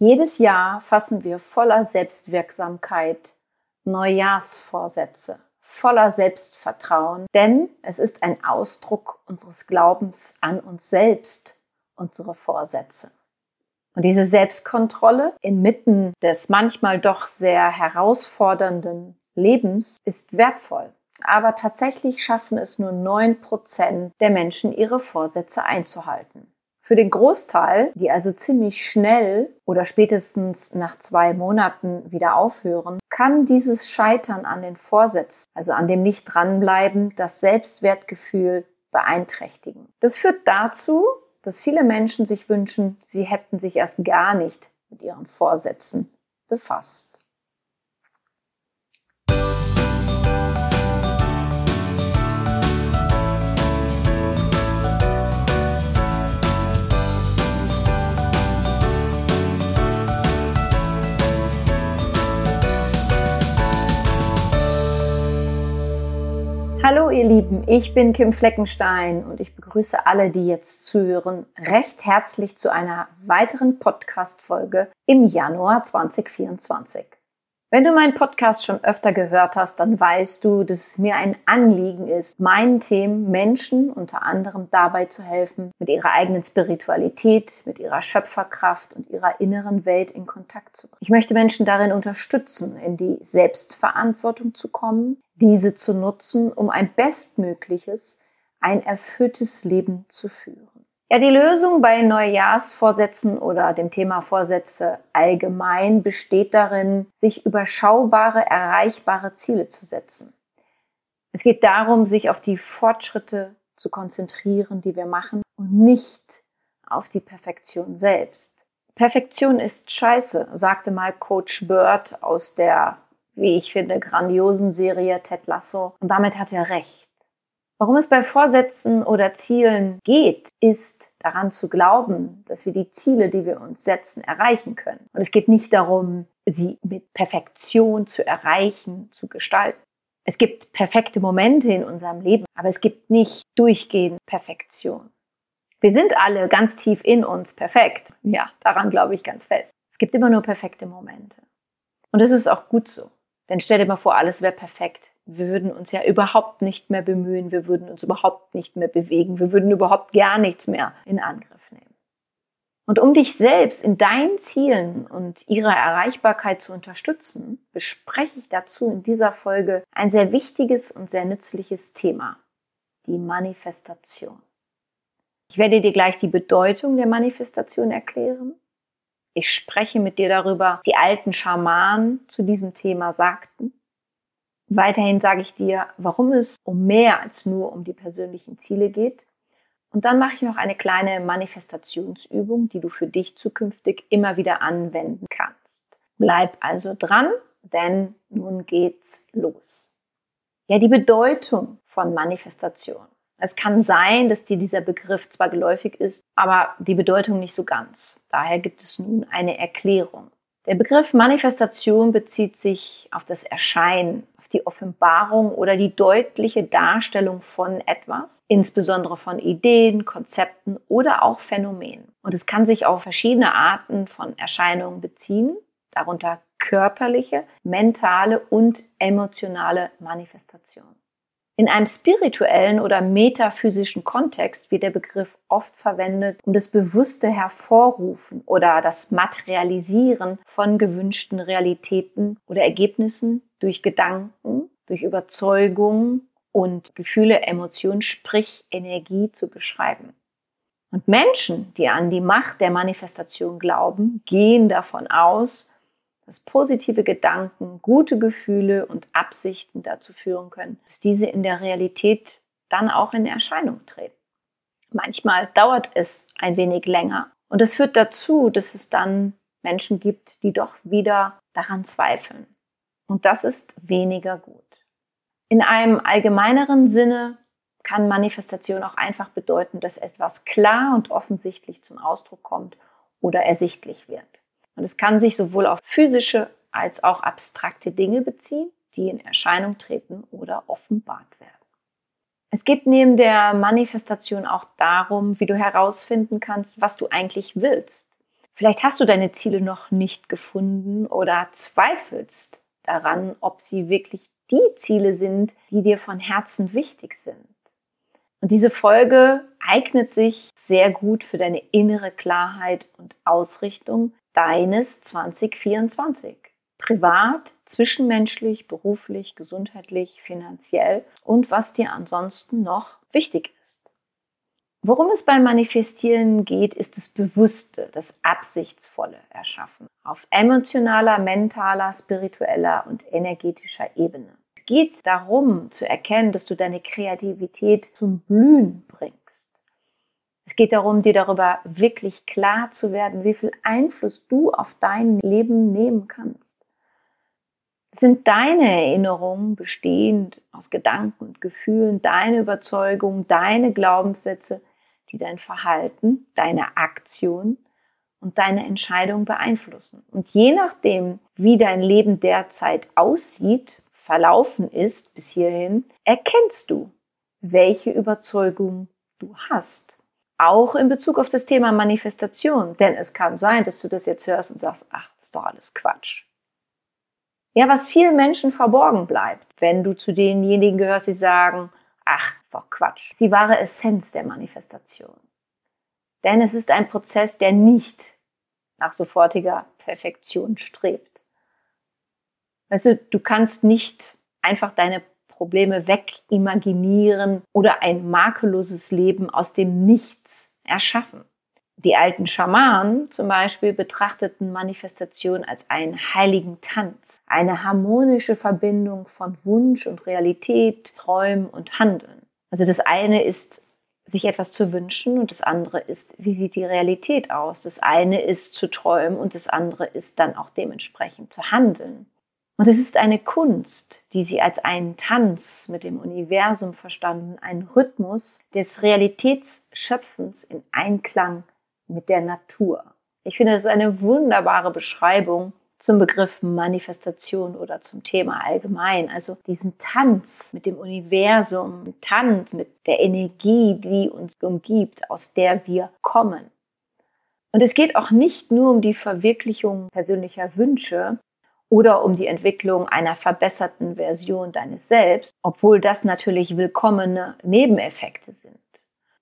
Jedes Jahr fassen wir voller Selbstwirksamkeit Neujahrsvorsätze, voller Selbstvertrauen, denn es ist ein Ausdruck unseres Glaubens an uns selbst, unsere Vorsätze. Und diese Selbstkontrolle inmitten des manchmal doch sehr herausfordernden Lebens ist wertvoll. Aber tatsächlich schaffen es nur neun Prozent der Menschen, ihre Vorsätze einzuhalten. Für den Großteil, die also ziemlich schnell oder spätestens nach zwei Monaten wieder aufhören, kann dieses Scheitern an den Vorsätzen, also an dem nicht dranbleiben, das Selbstwertgefühl beeinträchtigen. Das führt dazu, dass viele Menschen sich wünschen, sie hätten sich erst gar nicht mit ihren Vorsätzen befasst. Hallo ihr Lieben, ich bin Kim Fleckenstein und ich begrüße alle, die jetzt zuhören, recht herzlich zu einer weiteren Podcast-Folge im Januar 2024. Wenn du meinen Podcast schon öfter gehört hast, dann weißt du, dass es mir ein Anliegen ist, meinen Themen Menschen unter anderem dabei zu helfen, mit ihrer eigenen Spiritualität, mit ihrer Schöpferkraft und ihrer inneren Welt in Kontakt zu bringen. Ich möchte Menschen darin unterstützen, in die Selbstverantwortung zu kommen, diese zu nutzen, um ein bestmögliches, ein erfülltes Leben zu führen. Ja, die Lösung bei Neujahrsvorsätzen oder dem Thema Vorsätze allgemein besteht darin, sich überschaubare, erreichbare Ziele zu setzen. Es geht darum, sich auf die Fortschritte zu konzentrieren, die wir machen und nicht auf die Perfektion selbst. Perfektion ist scheiße, sagte mal Coach Bird aus der, wie ich finde, grandiosen Serie Ted Lasso. Und damit hat er recht. Warum es bei Vorsätzen oder Zielen geht, ist daran zu glauben, dass wir die Ziele, die wir uns setzen, erreichen können. Und es geht nicht darum, sie mit Perfektion zu erreichen, zu gestalten. Es gibt perfekte Momente in unserem Leben, aber es gibt nicht durchgehend Perfektion. Wir sind alle ganz tief in uns perfekt. Ja, daran glaube ich ganz fest. Es gibt immer nur perfekte Momente. Und das ist auch gut so. Denn stell dir mal vor, alles wäre perfekt wir würden uns ja überhaupt nicht mehr bemühen, wir würden uns überhaupt nicht mehr bewegen, wir würden überhaupt gar nichts mehr in Angriff nehmen. Und um dich selbst in deinen Zielen und ihrer Erreichbarkeit zu unterstützen, bespreche ich dazu in dieser Folge ein sehr wichtiges und sehr nützliches Thema, die Manifestation. Ich werde dir gleich die Bedeutung der Manifestation erklären. Ich spreche mit dir darüber, die alten Schamanen zu diesem Thema sagten Weiterhin sage ich dir, warum es um mehr als nur um die persönlichen Ziele geht. Und dann mache ich noch eine kleine Manifestationsübung, die du für dich zukünftig immer wieder anwenden kannst. Bleib also dran, denn nun geht's los. Ja, die Bedeutung von Manifestation. Es kann sein, dass dir dieser Begriff zwar geläufig ist, aber die Bedeutung nicht so ganz. Daher gibt es nun eine Erklärung. Der Begriff Manifestation bezieht sich auf das Erscheinen, die Offenbarung oder die deutliche Darstellung von etwas, insbesondere von Ideen, Konzepten oder auch Phänomenen. Und es kann sich auf verschiedene Arten von Erscheinungen beziehen, darunter körperliche, mentale und emotionale Manifestationen. In einem spirituellen oder metaphysischen Kontext wird der Begriff oft verwendet, um das bewusste Hervorrufen oder das Materialisieren von gewünschten Realitäten oder Ergebnissen durch Gedanken, durch Überzeugung und Gefühle, Emotionen, sprich Energie zu beschreiben. Und Menschen, die an die Macht der Manifestation glauben, gehen davon aus, dass positive Gedanken, gute Gefühle und Absichten dazu führen können, dass diese in der Realität dann auch in Erscheinung treten. Manchmal dauert es ein wenig länger und es führt dazu, dass es dann Menschen gibt, die doch wieder daran zweifeln. Und das ist weniger gut. In einem allgemeineren Sinne kann Manifestation auch einfach bedeuten, dass etwas klar und offensichtlich zum Ausdruck kommt oder ersichtlich wird. Und es kann sich sowohl auf physische als auch abstrakte Dinge beziehen, die in Erscheinung treten oder offenbart werden. Es geht neben der Manifestation auch darum, wie du herausfinden kannst, was du eigentlich willst. Vielleicht hast du deine Ziele noch nicht gefunden oder zweifelst daran, ob sie wirklich die Ziele sind, die dir von Herzen wichtig sind. Und diese Folge eignet sich sehr gut für deine innere Klarheit und Ausrichtung deines 2024. Privat, zwischenmenschlich, beruflich, gesundheitlich, finanziell und was dir ansonsten noch wichtig ist. Worum es beim Manifestieren geht, ist das Bewusste, das Absichtsvolle Erschaffen auf emotionaler, mentaler, spiritueller und energetischer Ebene geht darum zu erkennen, dass du deine Kreativität zum Blühen bringst. Es geht darum, dir darüber wirklich klar zu werden, wie viel Einfluss du auf dein Leben nehmen kannst. Sind deine Erinnerungen, bestehend aus Gedanken und Gefühlen, deine Überzeugungen, deine Glaubenssätze, die dein Verhalten, deine Aktion und deine Entscheidung beeinflussen. Und je nachdem, wie dein Leben derzeit aussieht, verlaufen ist bis hierhin, erkennst du, welche Überzeugung du hast. Auch in Bezug auf das Thema Manifestation. Denn es kann sein, dass du das jetzt hörst und sagst, ach, das ist doch alles Quatsch. Ja, was vielen Menschen verborgen bleibt, wenn du zu denjenigen gehörst, die sagen, ach, ist doch Quatsch. ist die wahre Essenz der Manifestation. Denn es ist ein Prozess, der nicht nach sofortiger Perfektion strebt. Weißt du, du kannst nicht einfach deine Probleme wegimaginieren oder ein makelloses Leben aus dem Nichts erschaffen. Die alten Schamanen zum Beispiel betrachteten Manifestation als einen heiligen Tanz, eine harmonische Verbindung von Wunsch und Realität, Träumen und Handeln. Also das eine ist sich etwas zu wünschen und das andere ist, wie sieht die Realität aus? Das eine ist zu träumen und das andere ist dann auch dementsprechend zu handeln. Und es ist eine Kunst, die sie als einen Tanz mit dem Universum verstanden, ein Rhythmus des Realitätsschöpfens in Einklang mit der Natur. Ich finde, das ist eine wunderbare Beschreibung zum Begriff Manifestation oder zum Thema allgemein. Also diesen Tanz mit dem Universum, Tanz mit der Energie, die uns umgibt, aus der wir kommen. Und es geht auch nicht nur um die Verwirklichung persönlicher Wünsche, oder um die Entwicklung einer verbesserten Version deines Selbst, obwohl das natürlich willkommene Nebeneffekte sind.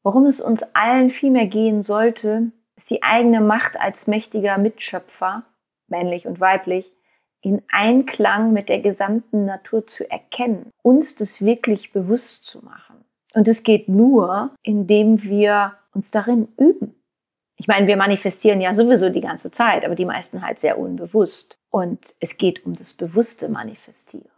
Worum es uns allen vielmehr gehen sollte, ist die eigene Macht als mächtiger Mitschöpfer, männlich und weiblich, in Einklang mit der gesamten Natur zu erkennen, uns das wirklich bewusst zu machen. Und es geht nur, indem wir uns darin üben. Ich meine, wir manifestieren ja sowieso die ganze Zeit, aber die meisten halt sehr unbewusst. Und es geht um das bewusste Manifestieren.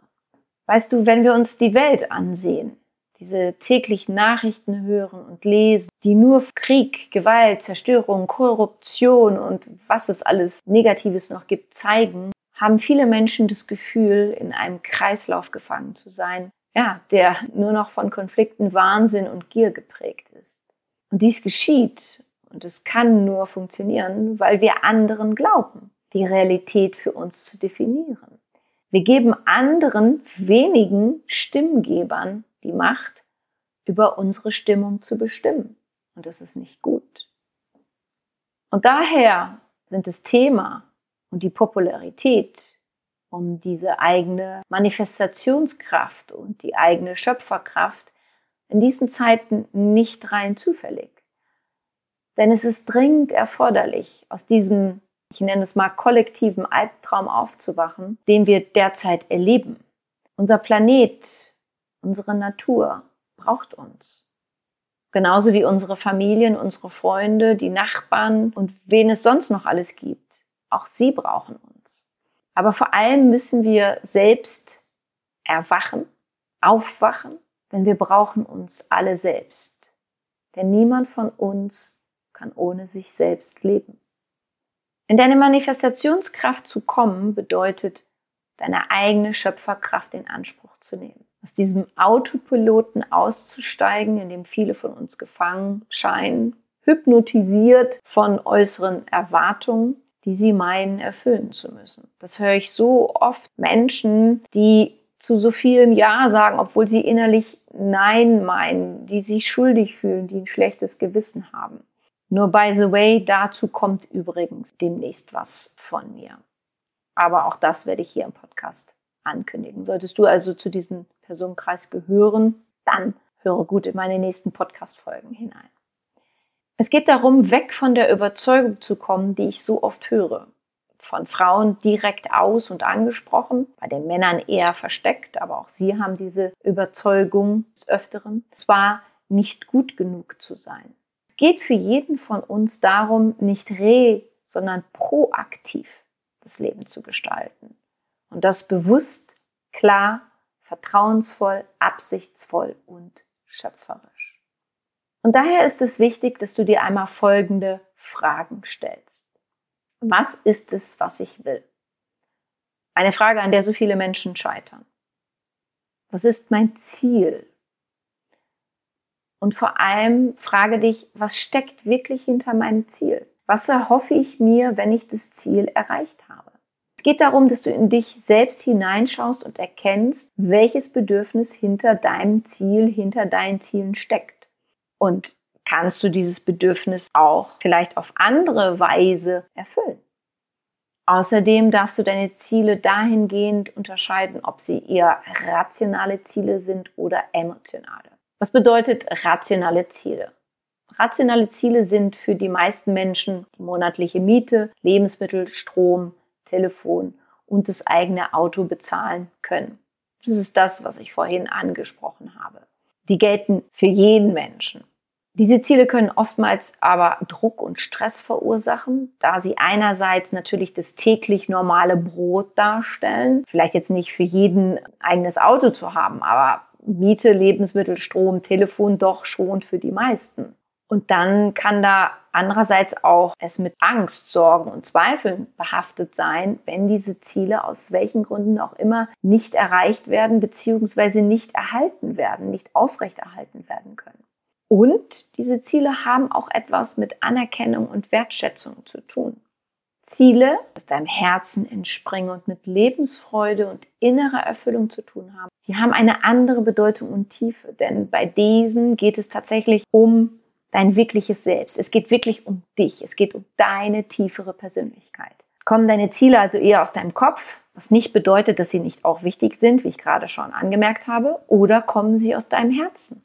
Weißt du, wenn wir uns die Welt ansehen, diese täglichen Nachrichten hören und lesen, die nur Krieg, Gewalt, Zerstörung, Korruption und was es alles Negatives noch gibt, zeigen, haben viele Menschen das Gefühl, in einem Kreislauf gefangen zu sein, ja, der nur noch von Konflikten, Wahnsinn und Gier geprägt ist. Und dies geschieht, und es kann nur funktionieren, weil wir anderen glauben, die Realität für uns zu definieren. Wir geben anderen wenigen Stimmgebern die Macht, über unsere Stimmung zu bestimmen. Und das ist nicht gut. Und daher sind das Thema und die Popularität um diese eigene Manifestationskraft und die eigene Schöpferkraft in diesen Zeiten nicht rein zufällig. Denn es ist dringend erforderlich, aus diesem, ich nenne es mal, kollektiven Albtraum aufzuwachen, den wir derzeit erleben. Unser Planet, unsere Natur braucht uns. Genauso wie unsere Familien, unsere Freunde, die Nachbarn und wen es sonst noch alles gibt. Auch sie brauchen uns. Aber vor allem müssen wir selbst erwachen, aufwachen, denn wir brauchen uns alle selbst. Denn niemand von uns kann ohne sich selbst leben. In deine Manifestationskraft zu kommen bedeutet, deine eigene Schöpferkraft in Anspruch zu nehmen. Aus diesem Autopiloten auszusteigen, in dem viele von uns gefangen scheinen, hypnotisiert von äußeren Erwartungen, die sie meinen erfüllen zu müssen. Das höre ich so oft Menschen, die zu so vielem Ja sagen, obwohl sie innerlich Nein meinen, die sich schuldig fühlen, die ein schlechtes Gewissen haben. Nur by the way, dazu kommt übrigens demnächst was von mir. Aber auch das werde ich hier im Podcast ankündigen. Solltest du also zu diesem Personenkreis gehören, dann höre gut in meine nächsten Podcast-Folgen hinein. Es geht darum, weg von der Überzeugung zu kommen, die ich so oft höre. Von Frauen direkt aus und angesprochen, bei den Männern eher versteckt, aber auch sie haben diese Überzeugung des Öfteren, zwar nicht gut genug zu sein. Geht für jeden von uns darum, nicht re, sondern proaktiv das Leben zu gestalten. Und das bewusst, klar, vertrauensvoll, absichtsvoll und schöpferisch. Und daher ist es wichtig, dass du dir einmal folgende Fragen stellst. Was ist es, was ich will? Eine Frage, an der so viele Menschen scheitern. Was ist mein Ziel? Und vor allem frage dich, was steckt wirklich hinter meinem Ziel? Was erhoffe ich mir, wenn ich das Ziel erreicht habe? Es geht darum, dass du in dich selbst hineinschaust und erkennst, welches Bedürfnis hinter deinem Ziel, hinter deinen Zielen steckt. Und kannst du dieses Bedürfnis auch vielleicht auf andere Weise erfüllen? Außerdem darfst du deine Ziele dahingehend unterscheiden, ob sie eher rationale Ziele sind oder emotionale. Was bedeutet rationale Ziele? Rationale Ziele sind für die meisten Menschen die monatliche Miete, Lebensmittel, Strom, Telefon und das eigene Auto bezahlen können. Das ist das, was ich vorhin angesprochen habe. Die gelten für jeden Menschen. Diese Ziele können oftmals aber Druck und Stress verursachen, da sie einerseits natürlich das täglich normale Brot darstellen. Vielleicht jetzt nicht für jeden eigenes Auto zu haben, aber Miete, Lebensmittel, Strom, Telefon doch schon für die meisten. Und dann kann da andererseits auch es mit Angst, Sorgen und Zweifeln behaftet sein, wenn diese Ziele aus welchen Gründen auch immer nicht erreicht werden bzw. nicht erhalten werden, nicht aufrechterhalten werden können. Und diese Ziele haben auch etwas mit Anerkennung und Wertschätzung zu tun. Ziele aus deinem Herzen entspringen und mit Lebensfreude und innerer Erfüllung zu tun haben, die haben eine andere Bedeutung und Tiefe, denn bei diesen geht es tatsächlich um dein wirkliches Selbst. Es geht wirklich um dich. Es geht um deine tiefere Persönlichkeit. Kommen deine Ziele also eher aus deinem Kopf, was nicht bedeutet, dass sie nicht auch wichtig sind, wie ich gerade schon angemerkt habe, oder kommen sie aus deinem Herzen?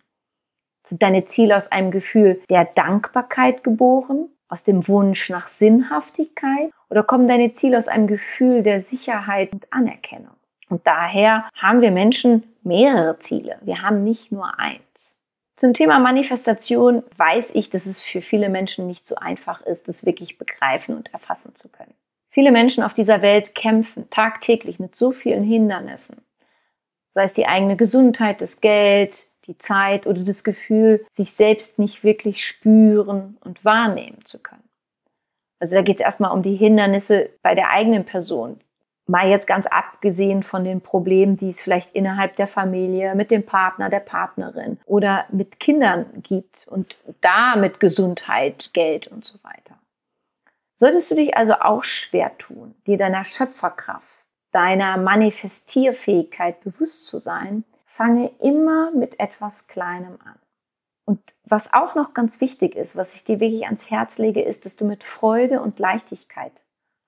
Sind deine Ziele aus einem Gefühl der Dankbarkeit geboren, aus dem Wunsch nach Sinnhaftigkeit, oder kommen deine Ziele aus einem Gefühl der Sicherheit und Anerkennung? Und daher haben wir Menschen mehrere Ziele. Wir haben nicht nur eins. Zum Thema Manifestation weiß ich, dass es für viele Menschen nicht so einfach ist, das wirklich begreifen und erfassen zu können. Viele Menschen auf dieser Welt kämpfen tagtäglich mit so vielen Hindernissen. Sei es die eigene Gesundheit, das Geld, die Zeit oder das Gefühl, sich selbst nicht wirklich spüren und wahrnehmen zu können. Also da geht es erstmal um die Hindernisse bei der eigenen Person, Mal jetzt ganz abgesehen von den Problemen, die es vielleicht innerhalb der Familie, mit dem Partner, der Partnerin oder mit Kindern gibt und da mit Gesundheit, Geld und so weiter. Solltest du dich also auch schwer tun, dir deiner Schöpferkraft, deiner Manifestierfähigkeit bewusst zu sein, fange immer mit etwas Kleinem an. Und was auch noch ganz wichtig ist, was ich dir wirklich ans Herz lege, ist, dass du mit Freude und Leichtigkeit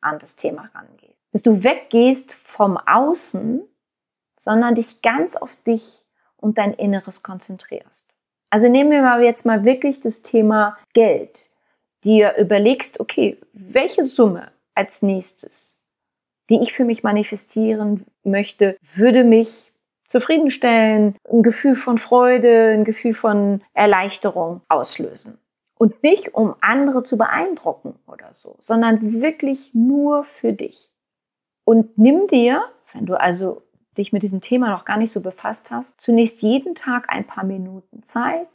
an das Thema rangehst dass du weggehst vom Außen, sondern dich ganz auf dich und dein Inneres konzentrierst. Also nehmen wir mal jetzt mal wirklich das Thema Geld. Dir überlegst, okay, welche Summe als nächstes, die ich für mich manifestieren möchte, würde mich zufriedenstellen, ein Gefühl von Freude, ein Gefühl von Erleichterung auslösen. Und nicht, um andere zu beeindrucken oder so, sondern wirklich nur für dich. Und nimm dir, wenn du also dich mit diesem Thema noch gar nicht so befasst hast, zunächst jeden Tag ein paar Minuten Zeit,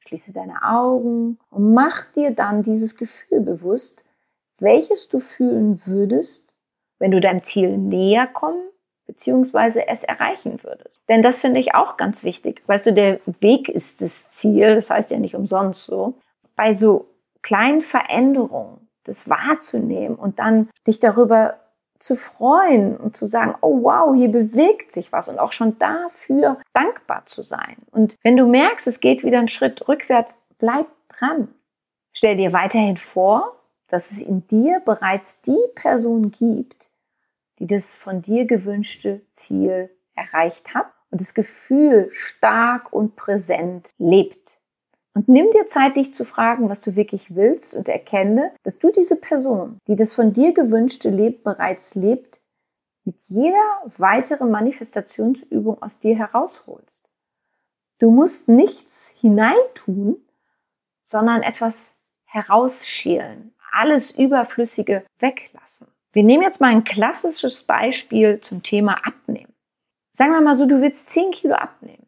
schließe deine Augen und mach dir dann dieses Gefühl bewusst, welches du fühlen würdest, wenn du deinem Ziel näher kommen bzw. es erreichen würdest. Denn das finde ich auch ganz wichtig. Weißt du, der Weg ist das Ziel, das heißt ja nicht umsonst so. Bei so kleinen Veränderungen, das wahrzunehmen und dann dich darüber zu freuen und zu sagen, oh wow, hier bewegt sich was und auch schon dafür dankbar zu sein. Und wenn du merkst, es geht wieder einen Schritt rückwärts, bleib dran. Stell dir weiterhin vor, dass es in dir bereits die Person gibt, die das von dir gewünschte Ziel erreicht hat und das Gefühl stark und präsent lebt. Und nimm dir Zeit, dich zu fragen, was du wirklich willst und erkenne, dass du diese Person, die das von dir gewünschte Leben bereits lebt, mit jeder weiteren Manifestationsübung aus dir herausholst. Du musst nichts hineintun, sondern etwas herausschälen, alles Überflüssige weglassen. Wir nehmen jetzt mal ein klassisches Beispiel zum Thema Abnehmen. Sagen wir mal so, du willst 10 Kilo abnehmen.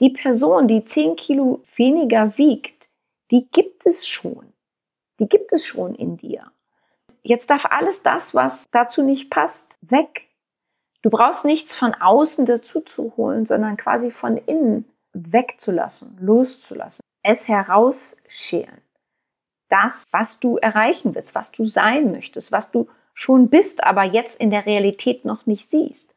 Die Person, die 10 Kilo weniger wiegt, die gibt es schon. Die gibt es schon in dir. Jetzt darf alles das, was dazu nicht passt, weg. Du brauchst nichts von außen dazu zu holen, sondern quasi von innen wegzulassen, loszulassen, es herausschälen. Das, was du erreichen willst, was du sein möchtest, was du schon bist, aber jetzt in der Realität noch nicht siehst.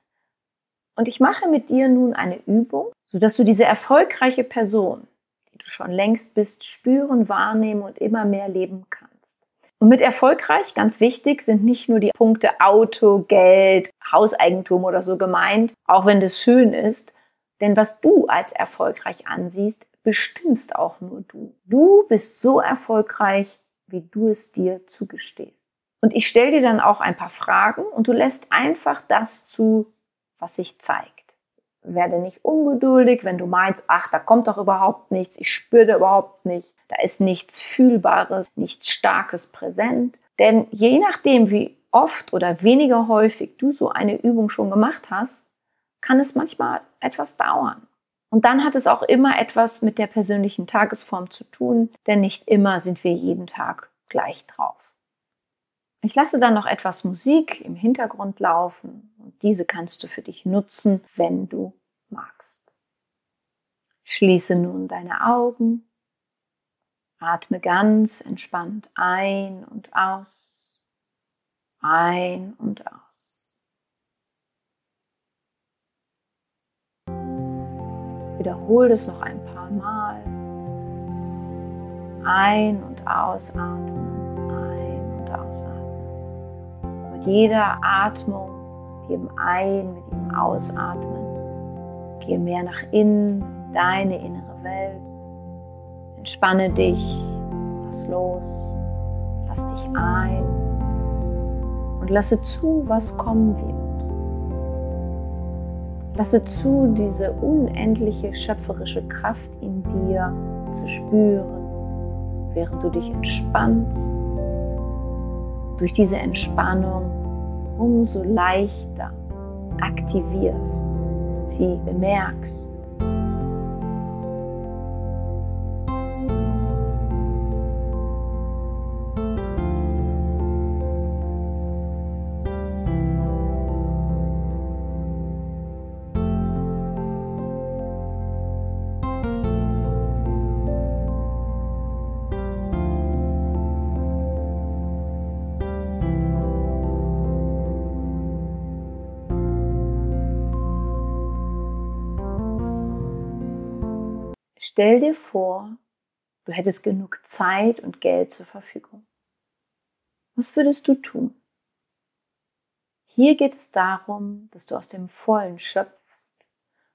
Und ich mache mit dir nun eine Übung, sodass du diese erfolgreiche Person, die du schon längst bist, spüren, wahrnehmen und immer mehr leben kannst. Und mit erfolgreich, ganz wichtig, sind nicht nur die Punkte Auto, Geld, Hauseigentum oder so gemeint, auch wenn das schön ist. Denn was du als erfolgreich ansiehst, bestimmst auch nur du. Du bist so erfolgreich, wie du es dir zugestehst. Und ich stelle dir dann auch ein paar Fragen und du lässt einfach das zu, was sich zeigt werde nicht ungeduldig, wenn du meinst, ach, da kommt doch überhaupt nichts, ich spüre da überhaupt nicht, da ist nichts Fühlbares, nichts Starkes präsent. Denn je nachdem, wie oft oder weniger häufig du so eine Übung schon gemacht hast, kann es manchmal etwas dauern. Und dann hat es auch immer etwas mit der persönlichen Tagesform zu tun, denn nicht immer sind wir jeden Tag gleich drauf. Ich lasse dann noch etwas Musik im Hintergrund laufen und diese kannst du für dich nutzen, wenn du magst. Schließe nun deine Augen, atme ganz entspannt ein und aus, ein und aus. Wiederhole es noch ein paar Mal. Ein- und ausatmen, Mit jeder Atmung, mit jedem Ein-, mit jedem Ausatmen Gehe mehr nach innen, deine innere Welt. Entspanne dich, lass los, lass dich ein und lasse zu, was kommen wird. Lasse zu, diese unendliche schöpferische Kraft in dir zu spüren, während du dich entspannst. Durch diese Entspannung umso leichter aktivierst sie bemerkst. Stell dir vor, du hättest genug Zeit und Geld zur Verfügung. Was würdest du tun? Hier geht es darum, dass du aus dem Vollen schöpfst,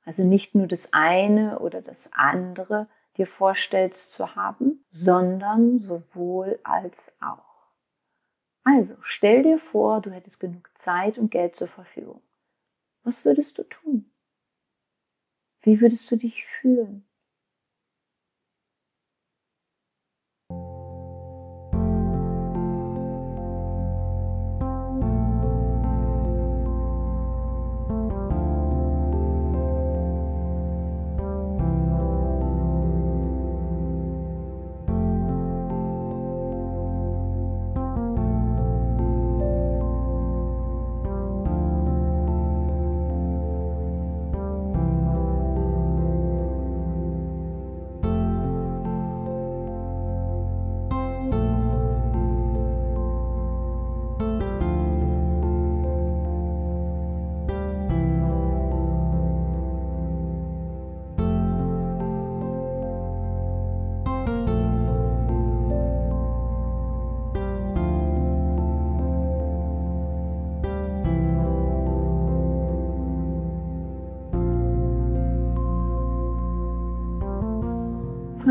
also nicht nur das eine oder das andere dir vorstellst zu haben, sondern sowohl als auch. Also stell dir vor, du hättest genug Zeit und Geld zur Verfügung. Was würdest du tun? Wie würdest du dich fühlen?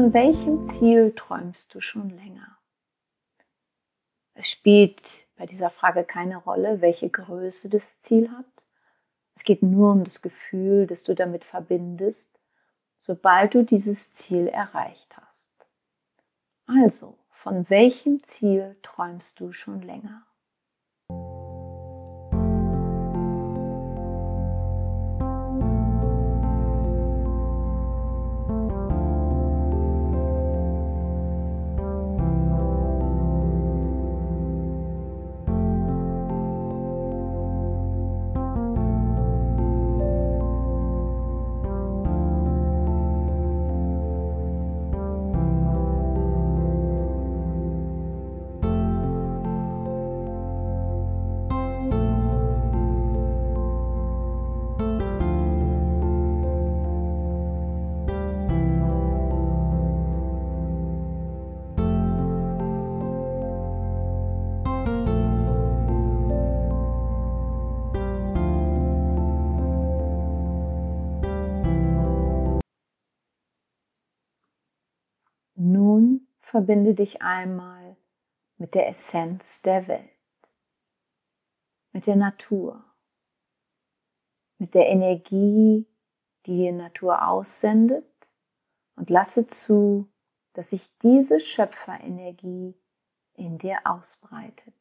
Von welchem Ziel träumst du schon länger? Es spielt bei dieser Frage keine Rolle, welche Größe das Ziel hat. Es geht nur um das Gefühl, das du damit verbindest, sobald du dieses Ziel erreicht hast. Also, von welchem Ziel träumst du schon länger? Verbinde dich einmal mit der Essenz der Welt, mit der Natur, mit der Energie, die die Natur aussendet und lasse zu, dass sich diese Schöpferenergie in dir ausbreitet.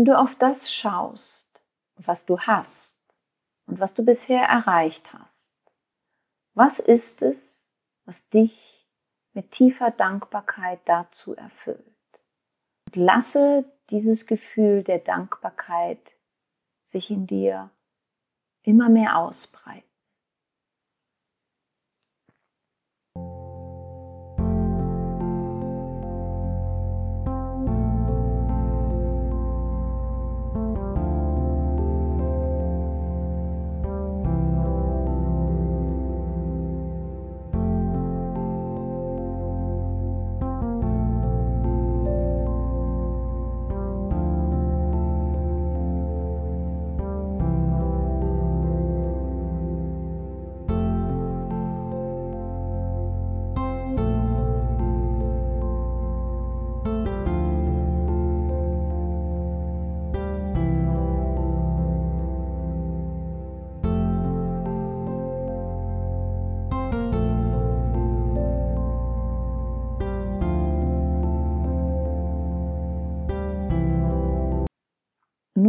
Wenn du auf das schaust, was du hast und was du bisher erreicht hast, was ist es, was dich mit tiefer Dankbarkeit dazu erfüllt? Und lasse dieses Gefühl der Dankbarkeit sich in dir immer mehr ausbreiten.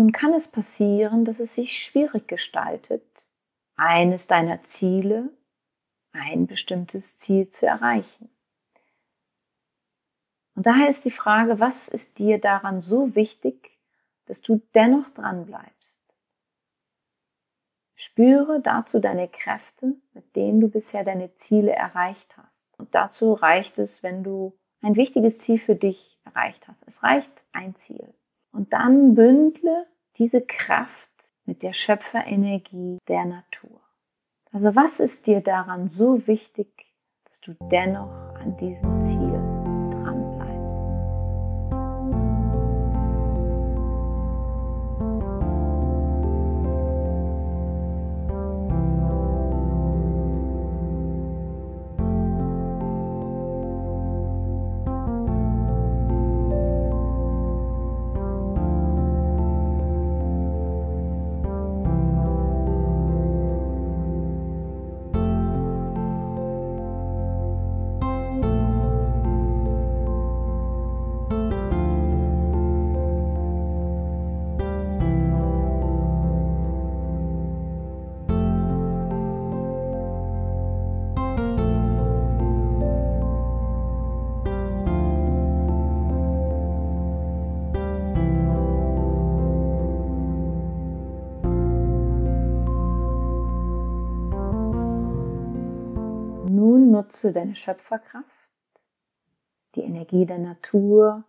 Nun kann es passieren, dass es sich schwierig gestaltet, eines deiner Ziele, ein bestimmtes Ziel zu erreichen. Und daher ist die Frage, was ist dir daran so wichtig, dass du dennoch dran bleibst? Spüre dazu deine Kräfte, mit denen du bisher deine Ziele erreicht hast. Und dazu reicht es, wenn du ein wichtiges Ziel für dich erreicht hast. Es reicht ein Ziel. Und dann bündle diese Kraft mit der Schöpferenergie der Natur. Also was ist dir daran so wichtig, dass du dennoch an diesem Ziel nutze deine Schöpferkraft, die Energie der Natur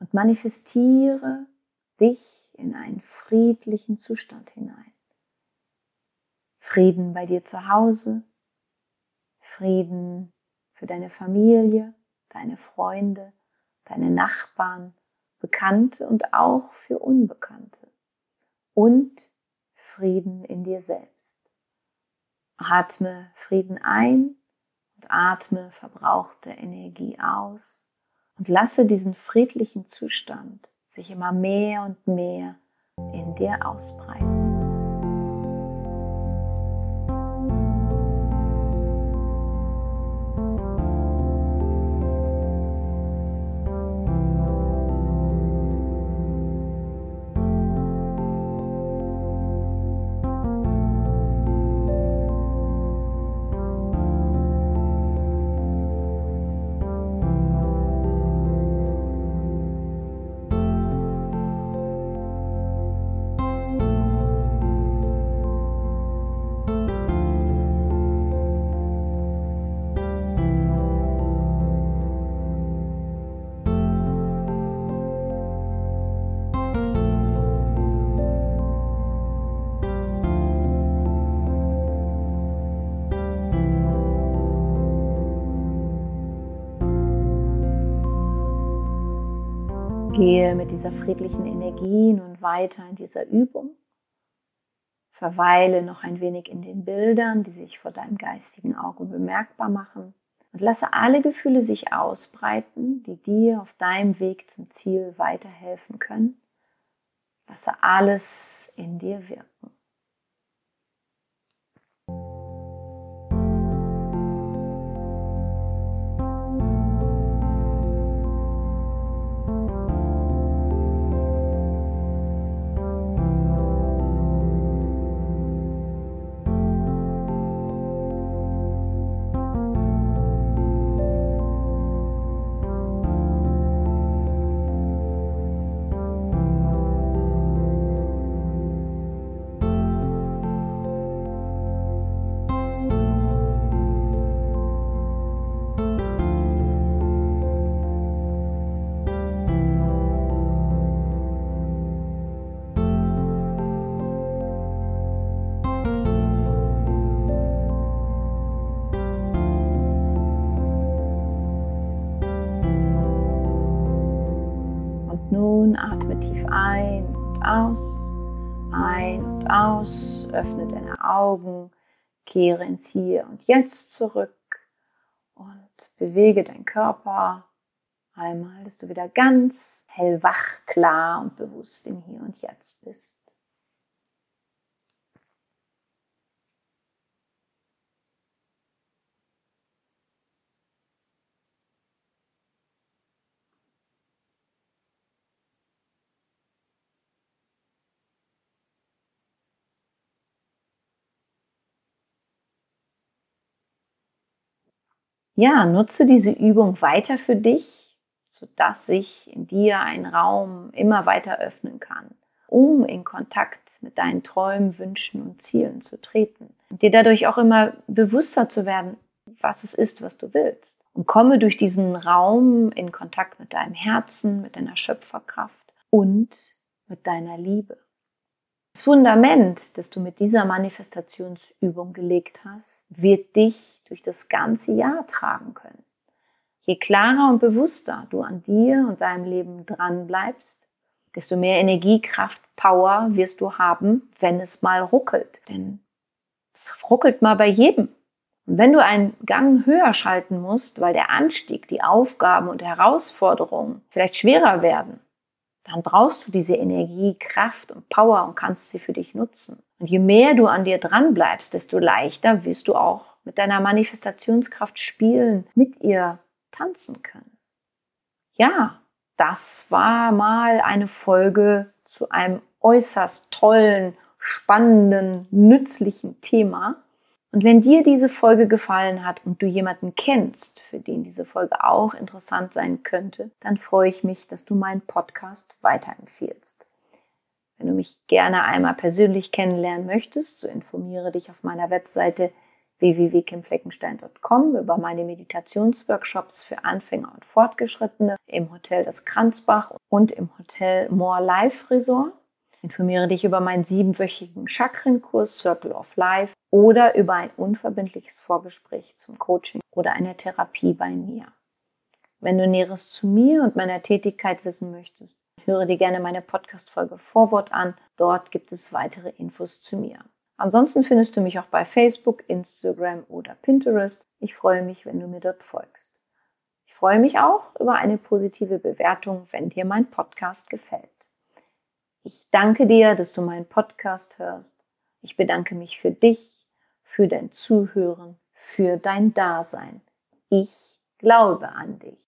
und manifestiere dich in einen friedlichen Zustand hinein. Frieden bei dir zu Hause, Frieden für deine Familie, deine Freunde, deine Nachbarn, Bekannte und auch für Unbekannte. Und Frieden in dir selbst. Atme Frieden ein atme verbrauchte Energie aus und lasse diesen friedlichen Zustand sich immer mehr und mehr in dir ausbreiten. Dieser friedlichen Energie nun weiter in dieser Übung. Verweile noch ein wenig in den Bildern, die sich vor deinem geistigen Auge bemerkbar machen. Und lasse alle Gefühle sich ausbreiten, die dir auf deinem Weg zum Ziel weiterhelfen können. Lasse alles in dir wirken. Aus, ein und aus, öffne deine Augen, kehre ins Hier und Jetzt zurück und bewege deinen Körper einmal, dass du wieder ganz hellwach, klar und bewusst im Hier und Jetzt bist. Ja, nutze diese Übung weiter für dich, sodass sich in dir ein Raum immer weiter öffnen kann, um in Kontakt mit deinen Träumen, Wünschen und Zielen zu treten. Und dir dadurch auch immer bewusster zu werden, was es ist, was du willst. Und komme durch diesen Raum in Kontakt mit deinem Herzen, mit deiner Schöpferkraft und mit deiner Liebe. Das Fundament, das du mit dieser Manifestationsübung gelegt hast, wird dich durch das ganze Jahr tragen können. Je klarer und bewusster du an dir und deinem Leben dran bleibst, desto mehr Energie, Kraft, Power wirst du haben, wenn es mal ruckelt. Denn es ruckelt mal bei jedem. Und wenn du einen Gang höher schalten musst, weil der Anstieg, die Aufgaben und Herausforderungen vielleicht schwerer werden, dann brauchst du diese Energie, Kraft und Power und kannst sie für dich nutzen. Und je mehr du an dir dran bleibst, desto leichter wirst du auch mit deiner Manifestationskraft spielen, mit ihr tanzen können. Ja, das war mal eine Folge zu einem äußerst tollen, spannenden, nützlichen Thema. Und wenn dir diese Folge gefallen hat und du jemanden kennst, für den diese Folge auch interessant sein könnte, dann freue ich mich, dass du meinen Podcast weiterempfiehlst. Wenn du mich gerne einmal persönlich kennenlernen möchtest, so informiere dich auf meiner Webseite www.kimfleckenstein.com über meine Meditationsworkshops für Anfänger und Fortgeschrittene im Hotel des Kranzbach und im Hotel More Life Resort. Informiere dich über meinen siebenwöchigen Chakrenkurs Circle of Life oder über ein unverbindliches Vorgespräch zum Coaching oder einer Therapie bei mir. Wenn du Näheres zu mir und meiner Tätigkeit wissen möchtest, höre dir gerne meine Podcast-Folge Vorwort an. Dort gibt es weitere Infos zu mir. Ansonsten findest du mich auch bei Facebook, Instagram oder Pinterest. Ich freue mich, wenn du mir dort folgst. Ich freue mich auch über eine positive Bewertung, wenn dir mein Podcast gefällt. Ich danke dir, dass du meinen Podcast hörst. Ich bedanke mich für dich, für dein Zuhören, für dein Dasein. Ich glaube an dich.